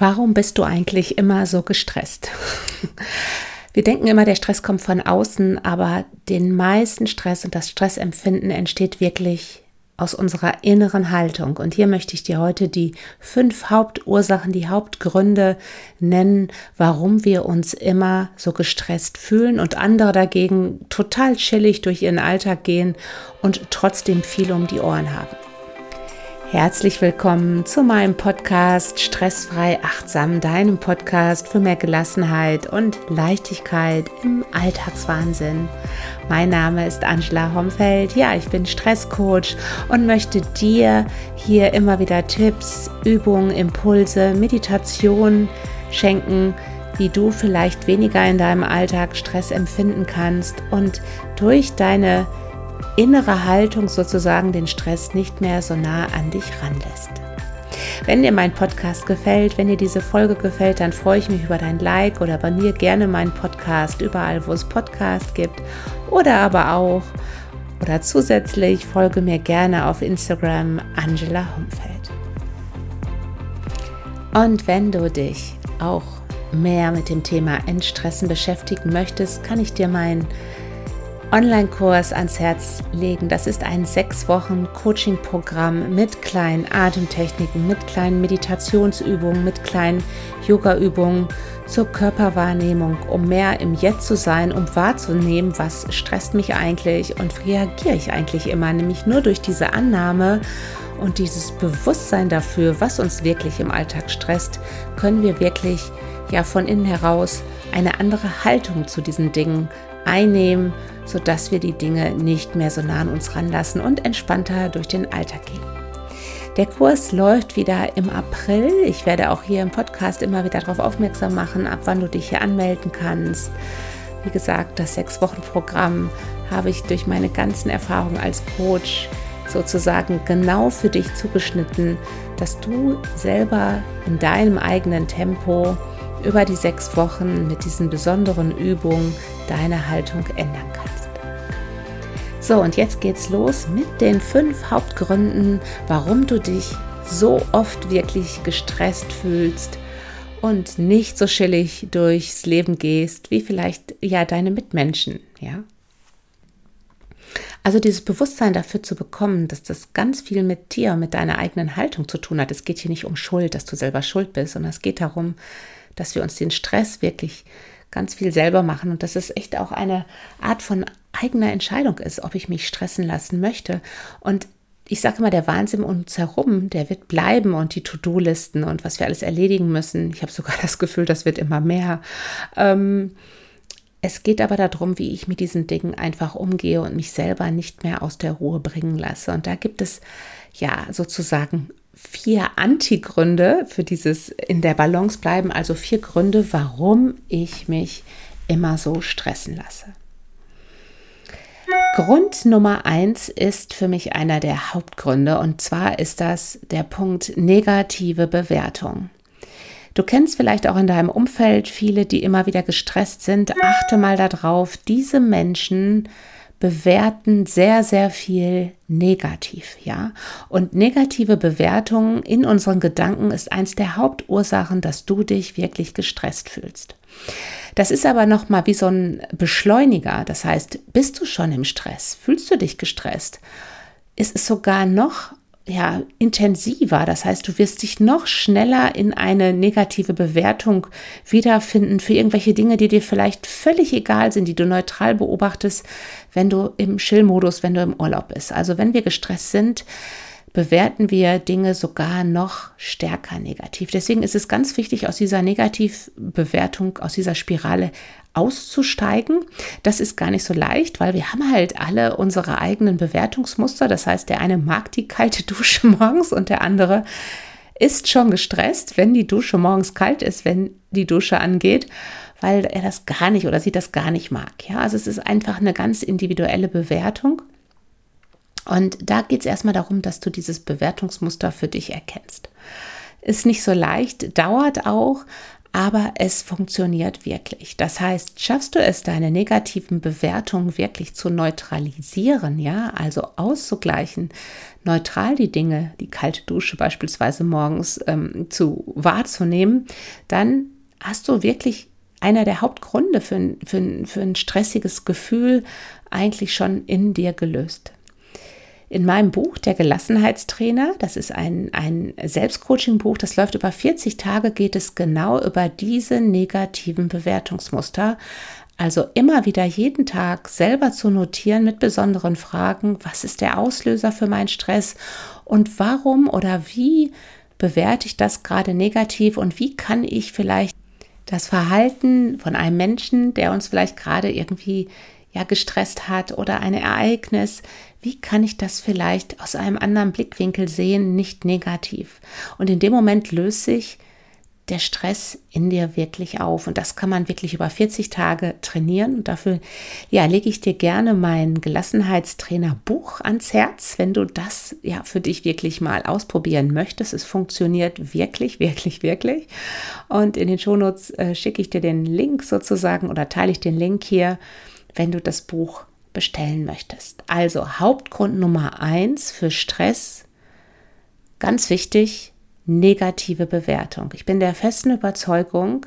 Warum bist du eigentlich immer so gestresst? Wir denken immer, der Stress kommt von außen, aber den meisten Stress und das Stressempfinden entsteht wirklich aus unserer inneren Haltung. Und hier möchte ich dir heute die fünf Hauptursachen, die Hauptgründe nennen, warum wir uns immer so gestresst fühlen und andere dagegen total chillig durch ihren Alltag gehen und trotzdem viel um die Ohren haben. Herzlich willkommen zu meinem Podcast Stressfrei Achtsam, deinem Podcast für mehr Gelassenheit und Leichtigkeit im Alltagswahnsinn. Mein Name ist Angela Homfeld. Ja, ich bin Stresscoach und möchte dir hier immer wieder Tipps, Übungen, Impulse, Meditation schenken, wie du vielleicht weniger in deinem Alltag Stress empfinden kannst und durch deine innere Haltung sozusagen den Stress nicht mehr so nah an dich ranlässt. Wenn dir mein Podcast gefällt, wenn dir diese Folge gefällt, dann freue ich mich über dein Like oder abonniere gerne meinen Podcast überall, wo es Podcast gibt oder aber auch oder zusätzlich folge mir gerne auf Instagram Angela Humfeld. Und wenn du dich auch mehr mit dem Thema Entstressen beschäftigen möchtest, kann ich dir meinen Online-Kurs ans Herz legen. Das ist ein sechs Wochen Coaching-Programm mit kleinen Atemtechniken, mit kleinen Meditationsübungen, mit kleinen Yoga-Übungen zur Körperwahrnehmung, um mehr im Jetzt zu sein, um wahrzunehmen, was stresst mich eigentlich und reagiere ich eigentlich immer, nämlich nur durch diese Annahme und dieses Bewusstsein dafür, was uns wirklich im Alltag stresst, können wir wirklich ja von innen heraus eine andere Haltung zu diesen Dingen einnehmen, sodass wir die Dinge nicht mehr so nah an uns ranlassen und entspannter durch den Alltag gehen. Der Kurs läuft wieder im April. Ich werde auch hier im Podcast immer wieder darauf aufmerksam machen, ab wann du dich hier anmelden kannst. Wie gesagt, das Sechs-Wochen-Programm habe ich durch meine ganzen Erfahrungen als Coach sozusagen genau für dich zugeschnitten, dass du selber in deinem eigenen Tempo über die sechs Wochen mit diesen besonderen Übungen deine Haltung ändern kannst. So, und jetzt geht's los mit den fünf Hauptgründen, warum du dich so oft wirklich gestresst fühlst und nicht so chillig durchs Leben gehst, wie vielleicht ja deine Mitmenschen, ja? Also dieses Bewusstsein dafür zu bekommen, dass das ganz viel mit dir, mit deiner eigenen Haltung zu tun hat. Es geht hier nicht um Schuld, dass du selber schuld bist, sondern es geht darum, dass wir uns den Stress wirklich ganz viel selber machen und dass es echt auch eine Art von eigener Entscheidung ist, ob ich mich stressen lassen möchte. Und ich sage immer, der Wahnsinn um uns herum, der wird bleiben und die To-Do-Listen und was wir alles erledigen müssen. Ich habe sogar das Gefühl, das wird immer mehr. Ähm, es geht aber darum, wie ich mit diesen Dingen einfach umgehe und mich selber nicht mehr aus der Ruhe bringen lasse. Und da gibt es ja sozusagen vier Antigründe für dieses in der Balance bleiben, also vier Gründe, warum ich mich immer so stressen lasse. Grund Nummer eins ist für mich einer der Hauptgründe und zwar ist das der Punkt negative Bewertung. Du kennst vielleicht auch in deinem Umfeld viele, die immer wieder gestresst sind. Achte mal darauf, diese Menschen bewerten sehr, sehr viel negativ, ja. Und negative Bewertungen in unseren Gedanken ist eins der Hauptursachen, dass du dich wirklich gestresst fühlst. Das ist aber noch mal wie so ein Beschleuniger. Das heißt, bist du schon im Stress? Fühlst du dich gestresst? Ist es sogar noch ja, intensiver. Das heißt, du wirst dich noch schneller in eine negative Bewertung wiederfinden für irgendwelche Dinge, die dir vielleicht völlig egal sind, die du neutral beobachtest, wenn du im Chill-Modus, wenn du im Urlaub bist. Also wenn wir gestresst sind, bewerten wir Dinge sogar noch stärker negativ. Deswegen ist es ganz wichtig, aus dieser Negativbewertung, aus dieser Spirale auszusteigen. Das ist gar nicht so leicht, weil wir haben halt alle unsere eigenen Bewertungsmuster. Das heißt, der eine mag die kalte Dusche morgens und der andere ist schon gestresst, wenn die Dusche morgens kalt ist, wenn die Dusche angeht, weil er das gar nicht oder sie das gar nicht mag. Ja, also es ist einfach eine ganz individuelle Bewertung. Und da geht es erstmal darum, dass du dieses Bewertungsmuster für dich erkennst. Ist nicht so leicht, dauert auch, aber es funktioniert wirklich. Das heißt, schaffst du es, deine negativen Bewertungen wirklich zu neutralisieren, ja, also auszugleichen, neutral die Dinge, die kalte Dusche beispielsweise morgens ähm, zu wahrzunehmen, dann hast du wirklich einer der Hauptgründe für für, für ein stressiges Gefühl eigentlich schon in dir gelöst. In meinem Buch, Der Gelassenheitstrainer, das ist ein, ein Selbstcoaching-Buch, das läuft über 40 Tage, geht es genau über diese negativen Bewertungsmuster. Also immer wieder jeden Tag selber zu notieren mit besonderen Fragen, was ist der Auslöser für meinen Stress und warum oder wie bewerte ich das gerade negativ und wie kann ich vielleicht das Verhalten von einem Menschen, der uns vielleicht gerade irgendwie ja gestresst hat oder ein Ereignis, wie kann ich das vielleicht aus einem anderen Blickwinkel sehen, nicht negativ? Und in dem Moment löst sich der Stress in dir wirklich auf. Und das kann man wirklich über 40 Tage trainieren. Und dafür, ja, lege ich dir gerne mein Gelassenheitstrainer Buch ans Herz, wenn du das ja für dich wirklich mal ausprobieren möchtest. Es funktioniert wirklich, wirklich, wirklich. Und in den Shownotes äh, schicke ich dir den Link sozusagen oder teile ich den Link hier, wenn du das Buch bestellen möchtest. Also Hauptgrund Nummer eins für Stress, ganz wichtig, negative Bewertung. Ich bin der festen Überzeugung,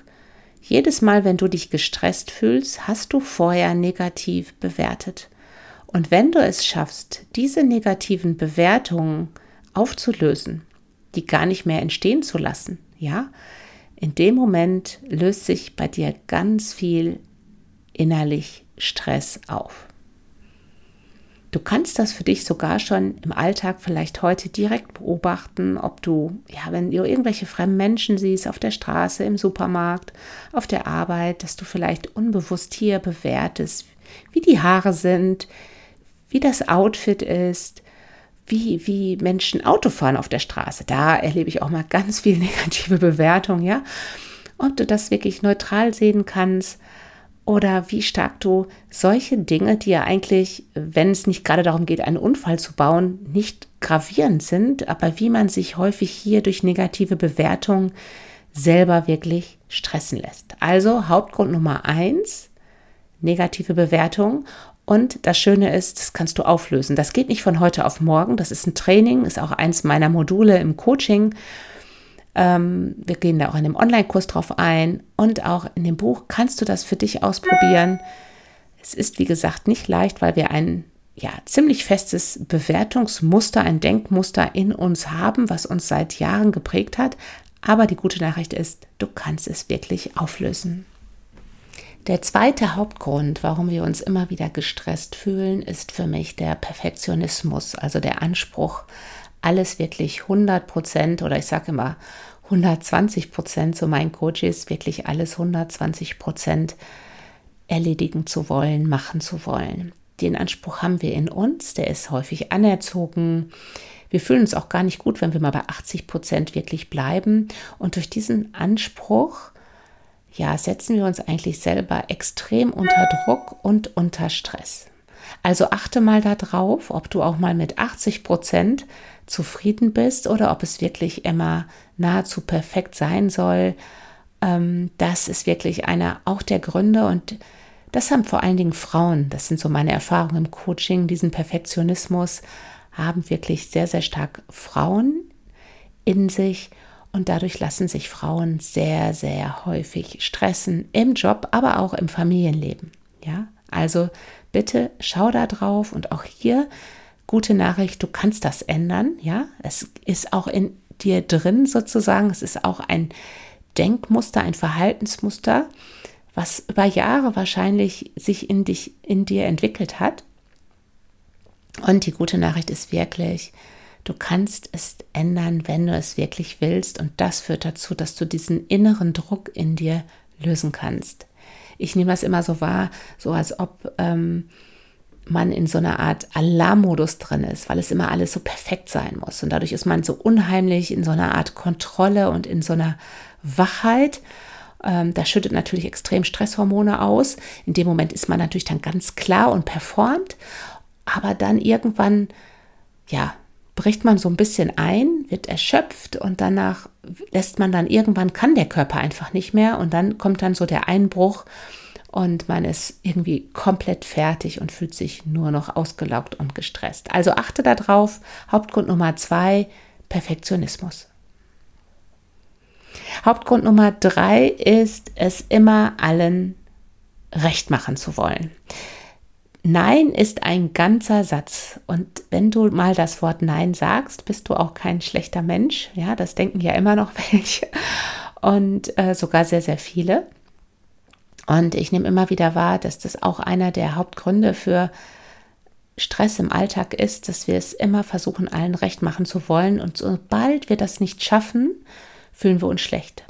jedes Mal, wenn du dich gestresst fühlst, hast du vorher negativ bewertet. Und wenn du es schaffst, diese negativen Bewertungen aufzulösen, die gar nicht mehr entstehen zu lassen, ja, in dem Moment löst sich bei dir ganz viel innerlich Stress auf. Du kannst das für dich sogar schon im Alltag vielleicht heute direkt beobachten, ob du, ja, wenn du irgendwelche fremden Menschen siehst auf der Straße, im Supermarkt, auf der Arbeit, dass du vielleicht unbewusst hier bewertest, wie die Haare sind, wie das Outfit ist, wie, wie Menschen Auto fahren auf der Straße. Da erlebe ich auch mal ganz viel negative Bewertung, ja. Ob du das wirklich neutral sehen kannst oder wie stark du solche Dinge, die ja eigentlich, wenn es nicht gerade darum geht, einen Unfall zu bauen, nicht gravierend sind, aber wie man sich häufig hier durch negative Bewertungen selber wirklich stressen lässt. Also Hauptgrund Nummer eins, negative Bewertung. Und das Schöne ist, das kannst du auflösen. Das geht nicht von heute auf morgen. Das ist ein Training, ist auch eins meiner Module im Coaching. Ähm, wir gehen da auch in dem Online-Kurs drauf ein und auch in dem Buch kannst du das für dich ausprobieren. Es ist, wie gesagt, nicht leicht, weil wir ein ja, ziemlich festes Bewertungsmuster, ein Denkmuster in uns haben, was uns seit Jahren geprägt hat. Aber die gute Nachricht ist, du kannst es wirklich auflösen. Der zweite Hauptgrund, warum wir uns immer wieder gestresst fühlen, ist für mich der Perfektionismus, also der Anspruch alles wirklich 100 Prozent oder ich sage immer 120 Prozent zu meinen Coaches, wirklich alles 120 Prozent erledigen zu wollen, machen zu wollen. Den Anspruch haben wir in uns, der ist häufig anerzogen. Wir fühlen uns auch gar nicht gut, wenn wir mal bei 80 Prozent wirklich bleiben. Und durch diesen Anspruch, ja, setzen wir uns eigentlich selber extrem unter Druck und unter Stress. Also achte mal darauf, ob du auch mal mit 80 Prozent zufrieden bist oder ob es wirklich immer nahezu perfekt sein soll. Ähm, das ist wirklich einer auch der Gründe und das haben vor allen Dingen Frauen, das sind so meine Erfahrungen im Coaching, diesen Perfektionismus haben wirklich sehr, sehr stark Frauen in sich und dadurch lassen sich Frauen sehr, sehr häufig stressen im Job, aber auch im Familienleben. Ja, also bitte schau da drauf und auch hier gute Nachricht, du kannst das ändern, ja. Es ist auch in dir drin sozusagen, es ist auch ein Denkmuster, ein Verhaltensmuster, was über Jahre wahrscheinlich sich in dich, in dir entwickelt hat. Und die gute Nachricht ist wirklich, du kannst es ändern, wenn du es wirklich willst. Und das führt dazu, dass du diesen inneren Druck in dir lösen kannst. Ich nehme das immer so wahr, so als ob ähm, man in so einer Art Alarmmodus drin ist, weil es immer alles so perfekt sein muss. Und dadurch ist man so unheimlich in so einer Art Kontrolle und in so einer Wachheit. Ähm, das schüttet natürlich extrem Stresshormone aus. In dem Moment ist man natürlich dann ganz klar und performt. Aber dann irgendwann, ja, bricht man so ein bisschen ein, wird erschöpft und danach lässt man dann irgendwann kann der Körper einfach nicht mehr und dann kommt dann so der Einbruch und man ist irgendwie komplett fertig und fühlt sich nur noch ausgelaugt und gestresst. Also achte darauf. Hauptgrund Nummer zwei, Perfektionismus. Hauptgrund Nummer drei ist, es immer allen recht machen zu wollen. Nein ist ein ganzer Satz. Und wenn du mal das Wort Nein sagst, bist du auch kein schlechter Mensch. Ja, das denken ja immer noch welche. Und äh, sogar sehr, sehr viele. Und ich nehme immer wieder wahr, dass das auch einer der Hauptgründe für Stress im Alltag ist, dass wir es immer versuchen, allen recht machen zu wollen. Und sobald wir das nicht schaffen, fühlen wir uns schlecht.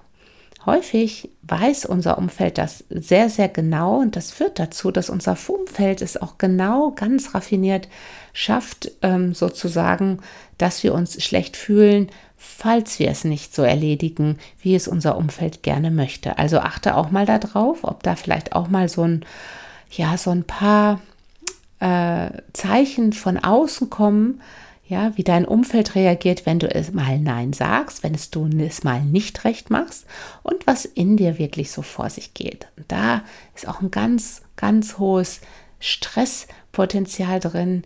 Häufig weiß unser Umfeld das sehr, sehr genau und das führt dazu, dass unser Umfeld es auch genau, ganz raffiniert schafft, ähm, sozusagen, dass wir uns schlecht fühlen, falls wir es nicht so erledigen, wie es unser Umfeld gerne möchte. Also achte auch mal darauf, ob da vielleicht auch mal so ein, ja, so ein paar äh, Zeichen von außen kommen, ja, wie dein Umfeld reagiert, wenn du es mal Nein sagst, wenn es du es mal nicht recht machst und was in dir wirklich so vor sich geht. Und da ist auch ein ganz, ganz hohes Stresspotenzial drin,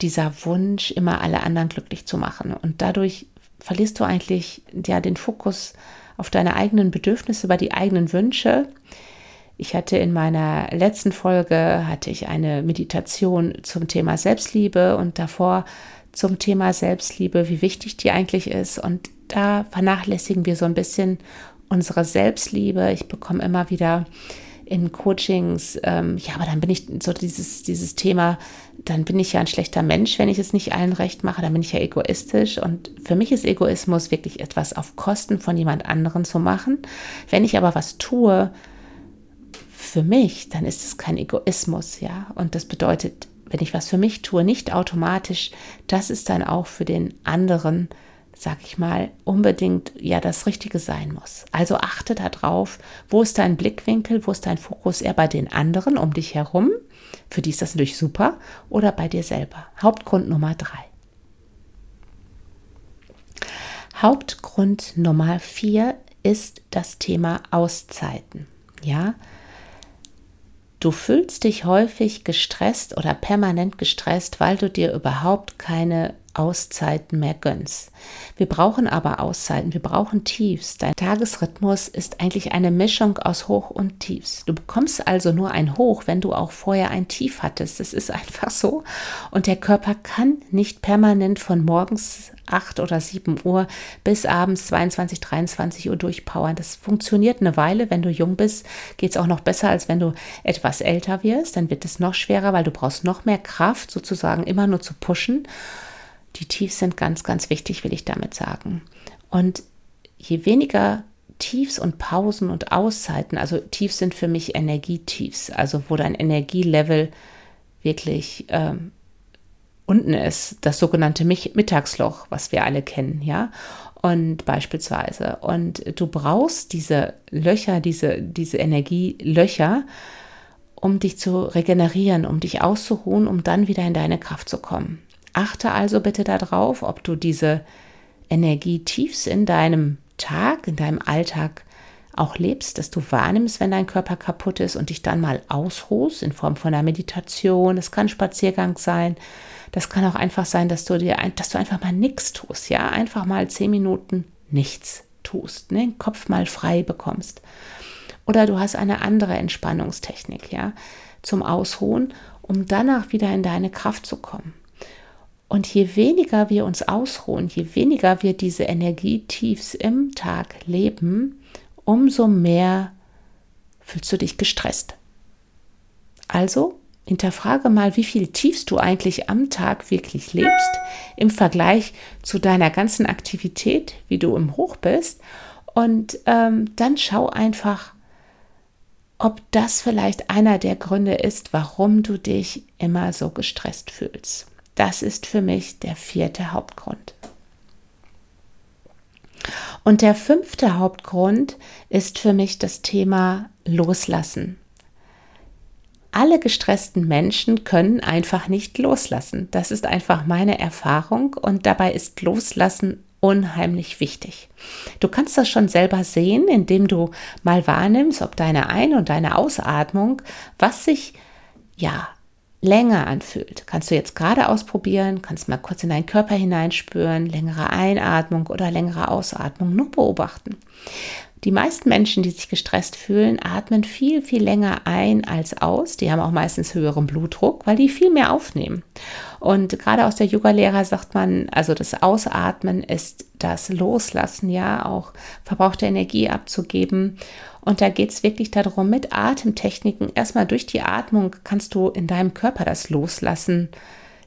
dieser Wunsch, immer alle anderen glücklich zu machen. Und dadurch verlierst du eigentlich ja den Fokus auf deine eigenen Bedürfnisse, über die eigenen Wünsche. Ich hatte in meiner letzten Folge hatte ich eine Meditation zum Thema Selbstliebe und davor zum Thema Selbstliebe, wie wichtig die eigentlich ist. Und da vernachlässigen wir so ein bisschen unsere Selbstliebe. Ich bekomme immer wieder in Coachings, ähm, ja, aber dann bin ich so dieses, dieses Thema, dann bin ich ja ein schlechter Mensch, wenn ich es nicht allen recht mache, dann bin ich ja egoistisch. Und für mich ist Egoismus wirklich etwas auf Kosten von jemand anderen zu machen. Wenn ich aber was tue für mich, dann ist es kein Egoismus, ja. Und das bedeutet, wenn ich was für mich tue, nicht automatisch, dass es dann auch für den anderen, sag ich mal, unbedingt ja das Richtige sein muss. Also achte darauf, wo ist dein Blickwinkel, wo ist dein Fokus eher bei den anderen um dich herum, für die ist das natürlich super, oder bei dir selber. Hauptgrund Nummer drei. Hauptgrund Nummer vier ist das Thema Auszeiten. Ja, Du fühlst dich häufig gestresst oder permanent gestresst, weil du dir überhaupt keine Auszeiten mehr gönnst. Wir brauchen aber Auszeiten, wir brauchen Tiefs. Dein Tagesrhythmus ist eigentlich eine Mischung aus Hoch und Tiefs. Du bekommst also nur ein Hoch, wenn du auch vorher ein Tief hattest. Das ist einfach so. Und der Körper kann nicht permanent von morgens 8 oder 7 Uhr bis abends 22, 23 Uhr durchpowern. Das funktioniert eine Weile. Wenn du jung bist, geht es auch noch besser, als wenn du etwas älter wirst. Dann wird es noch schwerer, weil du brauchst noch mehr Kraft, sozusagen immer nur zu pushen. Die Tiefs sind ganz, ganz wichtig, will ich damit sagen. Und je weniger Tiefs und Pausen und Auszeiten, also Tiefs sind für mich Energietiefs, also wo dein Energielevel wirklich ähm, unten ist, das sogenannte Mittagsloch, was wir alle kennen, ja. Und beispielsweise. Und du brauchst diese Löcher, diese, diese Energielöcher, um dich zu regenerieren, um dich auszuruhen, um dann wieder in deine Kraft zu kommen. Achte also bitte darauf, ob du diese Energietiefs in deinem Tag, in deinem Alltag auch lebst, dass du wahrnimmst, wenn dein Körper kaputt ist und dich dann mal ausruhst in Form von einer Meditation. Es kann Spaziergang sein. Das kann auch einfach sein, dass du dir, dass du einfach mal nichts tust, ja, einfach mal zehn Minuten nichts tust, ne? den Kopf mal frei bekommst. Oder du hast eine andere Entspannungstechnik, ja, zum Ausruhen, um danach wieder in deine Kraft zu kommen. Und je weniger wir uns ausruhen, je weniger wir diese Energietiefs im Tag leben, umso mehr fühlst du dich gestresst. Also hinterfrage mal, wie viel Tiefs du eigentlich am Tag wirklich lebst im Vergleich zu deiner ganzen Aktivität, wie du im Hoch bist. Und ähm, dann schau einfach, ob das vielleicht einer der Gründe ist, warum du dich immer so gestresst fühlst. Das ist für mich der vierte Hauptgrund. Und der fünfte Hauptgrund ist für mich das Thema Loslassen. alle gestressten Menschen können einfach nicht loslassen. Das ist einfach meine Erfahrung und dabei ist Loslassen unheimlich wichtig. Du kannst das schon selber sehen, indem du mal wahrnimmst, ob deine Ein- und deine Ausatmung, was sich ja länger anfühlt. Kannst du jetzt gerade ausprobieren, kannst mal kurz in deinen Körper hineinspüren, längere Einatmung oder längere Ausatmung nur beobachten. Die meisten Menschen, die sich gestresst fühlen, atmen viel, viel länger ein als aus. Die haben auch meistens höheren Blutdruck, weil die viel mehr aufnehmen. Und gerade aus der Yoga-Lehrer sagt man, also das Ausatmen ist das Loslassen, ja, auch verbrauchte Energie abzugeben. Und da geht es wirklich darum, mit Atemtechniken, erstmal durch die Atmung kannst du in deinem Körper das Loslassen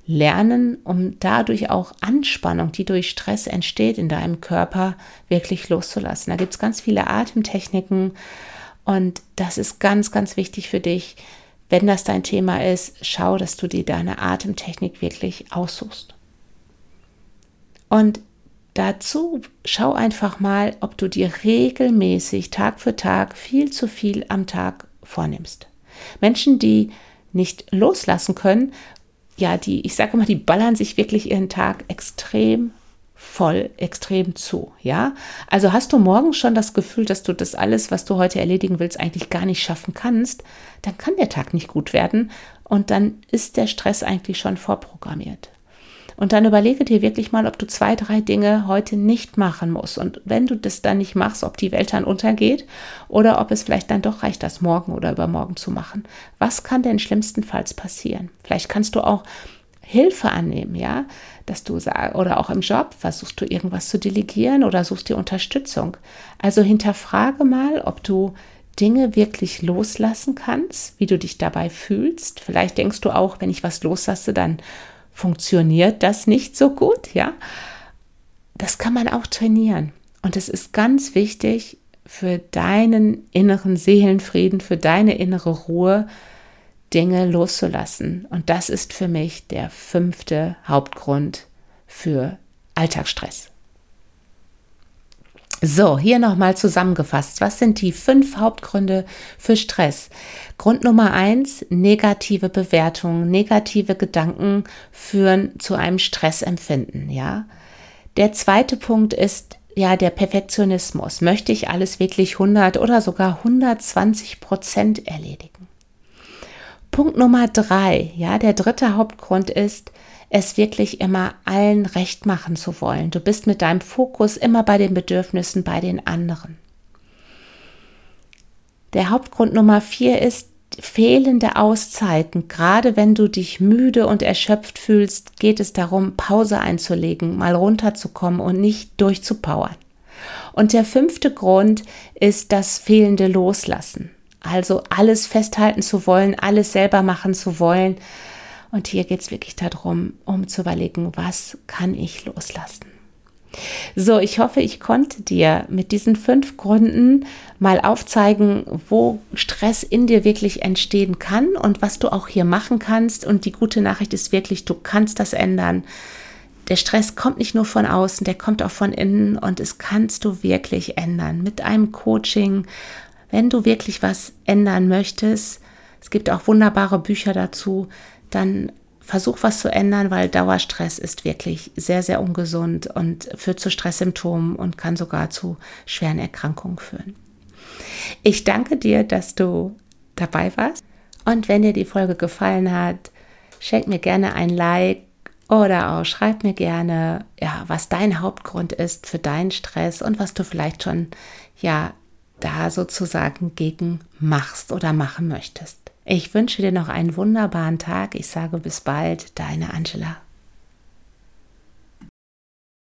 lernen, um dadurch auch Anspannung, die durch Stress entsteht in deinem Körper, wirklich loszulassen. Da gibt es ganz viele Atemtechniken und das ist ganz, ganz wichtig für dich. Wenn das dein Thema ist, schau, dass du dir deine Atemtechnik wirklich aussuchst. Und dazu schau einfach mal, ob du dir regelmäßig Tag für Tag viel zu viel am Tag vornimmst. Menschen, die nicht loslassen können, ja, die, ich sage immer, die ballern sich wirklich ihren Tag extrem voll, extrem zu, ja. Also hast du morgen schon das Gefühl, dass du das alles, was du heute erledigen willst, eigentlich gar nicht schaffen kannst, dann kann der Tag nicht gut werden und dann ist der Stress eigentlich schon vorprogrammiert. Und dann überlege dir wirklich mal, ob du zwei, drei Dinge heute nicht machen musst. Und wenn du das dann nicht machst, ob die Welt dann untergeht oder ob es vielleicht dann doch reicht, das morgen oder übermorgen zu machen. Was kann denn schlimmstenfalls passieren? Vielleicht kannst du auch Hilfe annehmen, ja, dass du sagst, oder auch im Job versuchst du irgendwas zu delegieren oder suchst dir Unterstützung. Also hinterfrage mal, ob du Dinge wirklich loslassen kannst, wie du dich dabei fühlst. Vielleicht denkst du auch, wenn ich was loslasse, dann funktioniert das nicht so gut, ja? Das kann man auch trainieren. Und es ist ganz wichtig für deinen inneren Seelenfrieden, für deine innere Ruhe, Dinge loszulassen. Und das ist für mich der fünfte Hauptgrund für Alltagsstress. So, hier nochmal zusammengefasst. Was sind die fünf Hauptgründe für Stress? Grund Nummer eins, negative Bewertungen, negative Gedanken führen zu einem Stressempfinden, ja. Der zweite Punkt ist ja der Perfektionismus. Möchte ich alles wirklich 100 oder sogar 120 Prozent erledigen? Punkt Nummer drei, ja, der dritte Hauptgrund ist, es wirklich immer allen recht machen zu wollen. Du bist mit deinem Fokus immer bei den Bedürfnissen bei den anderen. Der Hauptgrund Nummer vier ist fehlende Auszeiten. Gerade wenn du dich müde und erschöpft fühlst, geht es darum, Pause einzulegen, mal runterzukommen und nicht durchzupowern. Und der fünfte Grund ist das fehlende Loslassen. Also alles festhalten zu wollen, alles selber machen zu wollen, und hier geht es wirklich darum, um zu überlegen, was kann ich loslassen. So, ich hoffe, ich konnte dir mit diesen fünf Gründen mal aufzeigen, wo Stress in dir wirklich entstehen kann und was du auch hier machen kannst. Und die gute Nachricht ist wirklich, du kannst das ändern. Der Stress kommt nicht nur von außen, der kommt auch von innen und es kannst du wirklich ändern mit einem Coaching. Wenn du wirklich was ändern möchtest, es gibt auch wunderbare Bücher dazu, dann versuch was zu ändern, weil Dauerstress ist wirklich sehr, sehr ungesund und führt zu Stresssymptomen und kann sogar zu schweren Erkrankungen führen. Ich danke dir, dass du dabei warst. Und wenn dir die Folge gefallen hat, schenk mir gerne ein Like oder auch schreib mir gerne, ja, was dein Hauptgrund ist für deinen Stress und was du vielleicht schon, ja, da sozusagen gegen machst oder machen möchtest. Ich wünsche dir noch einen wunderbaren Tag. Ich sage bis bald, deine Angela.